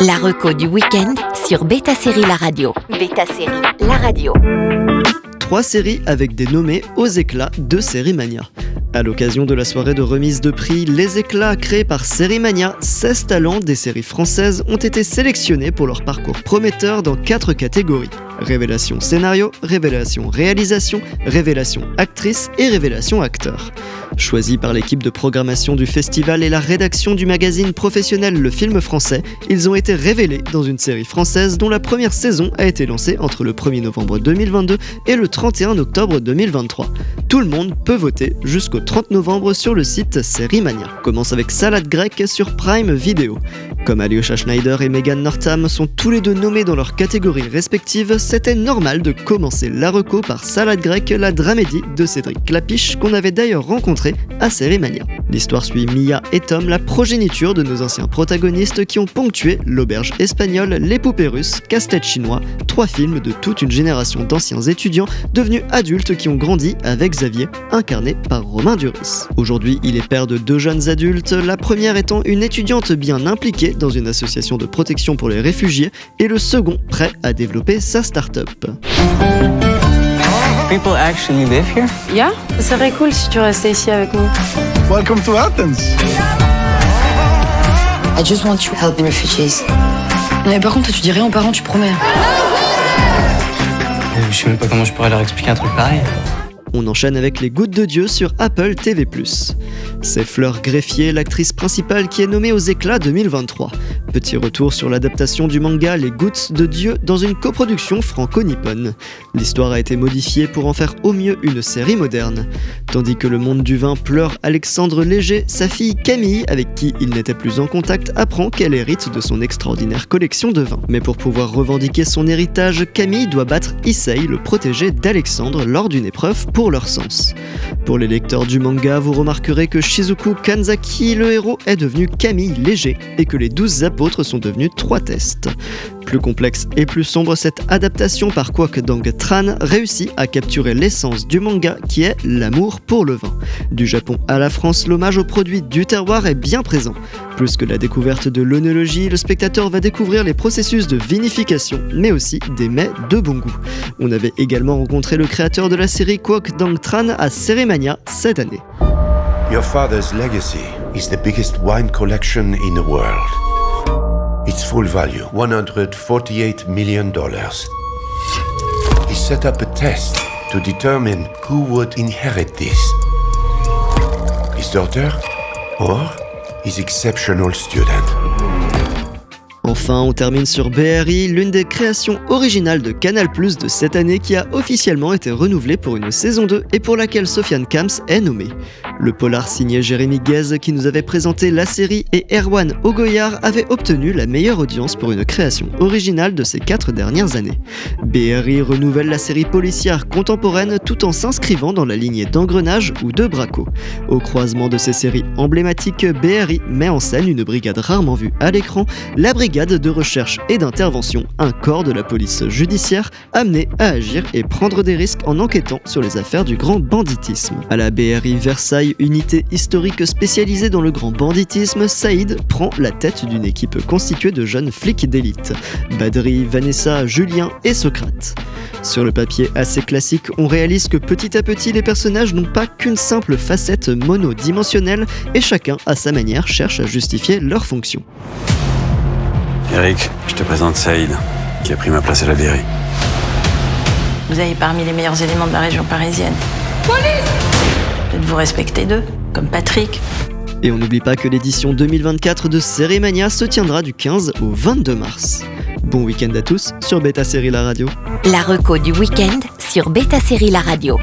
La reco du week-end sur Beta Série La Radio. Beta Série La Radio. Trois séries avec des nommés aux éclats de Série Mania. À l'occasion de la soirée de remise de prix Les éclats créés par Sérimania, 16 talents des séries françaises ont été sélectionnés pour leur parcours prometteur dans quatre catégories. Révélation scénario, révélation réalisation, révélation actrice et révélation acteur. Choisis par l'équipe de programmation du festival et la rédaction du magazine professionnel Le Film Français, ils ont été révélés dans une série française dont la première saison a été lancée entre le 1er novembre 2022 et le 31 octobre 2023. Tout le monde peut voter jusqu'au 30 novembre sur le site Sérimania. Commence avec Salade grecque sur Prime Video. Comme Alyosha Schneider et Megan Northam sont tous les deux nommés dans leurs catégories respectives, c'était normal de commencer la reco par Salade grecque, la dramédie de Cédric Clapiche qu'on avait d'ailleurs rencontré à Sérimania. L'histoire suit Mia et Tom, la progéniture de nos anciens protagonistes qui ont ponctué l'auberge espagnole, les poupées russes, casse-tête chinois, trois films de toute une génération d'anciens étudiants devenus adultes qui ont grandi avec Xavier, incarné par Romain Duris. Aujourd'hui, il est père de deux jeunes adultes, la première étant une étudiante bien impliquée dans une association de protection pour les réfugiés et le second prêt à développer sa start-up. People actually live here? Yeah, ça serait cool si tu restais ici avec nous. Welcome to Athens. I just want to help the refugees. Mais par contre, tu rien aux parents, tu promets. Euh, Je sais même pas comment je pourrais leur expliquer un truc pareil. On enchaîne avec Les Gouttes de Dieu sur Apple TV+. C'est Fleur Greffier, l'actrice principale qui est nommée aux éclats 2023. Petit retour sur l'adaptation du manga Les Gouttes de Dieu dans une coproduction franco-nippone. L'histoire a été modifiée pour en faire au mieux une série moderne. Tandis que le monde du vin pleure Alexandre Léger, sa fille Camille, avec qui il n'était plus en contact, apprend qu'elle hérite de son extraordinaire collection de vins. Mais pour pouvoir revendiquer son héritage, Camille doit battre Issei, le protégé d'Alexandre, lors d'une épreuve leur sens. Pour les lecteurs du manga, vous remarquerez que Shizuku Kanzaki, le héros, est devenu Camille Léger et que les douze apôtres sont devenus trois tests. Plus complexe et plus sombre, cette adaptation par Kwok Dong Tran réussit à capturer l'essence du manga qui est l'amour pour le vin. Du Japon à la France, l'hommage aux produits du terroir est bien présent. Plus que la découverte de l'onologie, le spectateur va découvrir les processus de vinification, mais aussi des mets de bon goût. On avait également rencontré le créateur de la série Kwok Dong Tran à Ceremania cette année. Your father's legacy is the biggest wine collection in the world. Its full value, $148 million. He set up a test to determine who would inherit this. His daughter or his exceptional student. Enfin, on termine sur BRI, l'une des créations originales de Canal+ de cette année qui a officiellement été renouvelée pour une saison 2 et pour laquelle Sofiane Kams est nommé. Le polar signé Jérémy Guez qui nous avait présenté la série et Erwan Ogoyar avait obtenu la meilleure audience pour une création originale de ces quatre dernières années. BRI renouvelle la série policière contemporaine tout en s'inscrivant dans la lignée d'Engrenage ou de Braco. Au croisement de ces séries emblématiques, BRI met en scène une brigade rarement vue à l'écran, la brigade de recherche et d'intervention, un corps de la police judiciaire amené à agir et prendre des risques en enquêtant sur les affaires du grand banditisme. Unité historique spécialisée dans le grand banditisme, Saïd prend la tête d'une équipe constituée de jeunes flics d'élite. Badri, Vanessa, Julien et Socrate. Sur le papier assez classique, on réalise que petit à petit les personnages n'ont pas qu'une simple facette monodimensionnelle et chacun à sa manière cherche à justifier leur fonction. Eric, je te présente Saïd, qui a pris ma place à la BRI. Vous avez parmi les meilleurs éléments de la région parisienne. Police Peut-être vous respectez d'eux, comme Patrick. Et on n'oublie pas que l'édition 2024 de Sérémania se tiendra du 15 au 22 mars. Bon week-end à tous sur Beta Série La Radio. La reco du week-end sur Beta Série La Radio.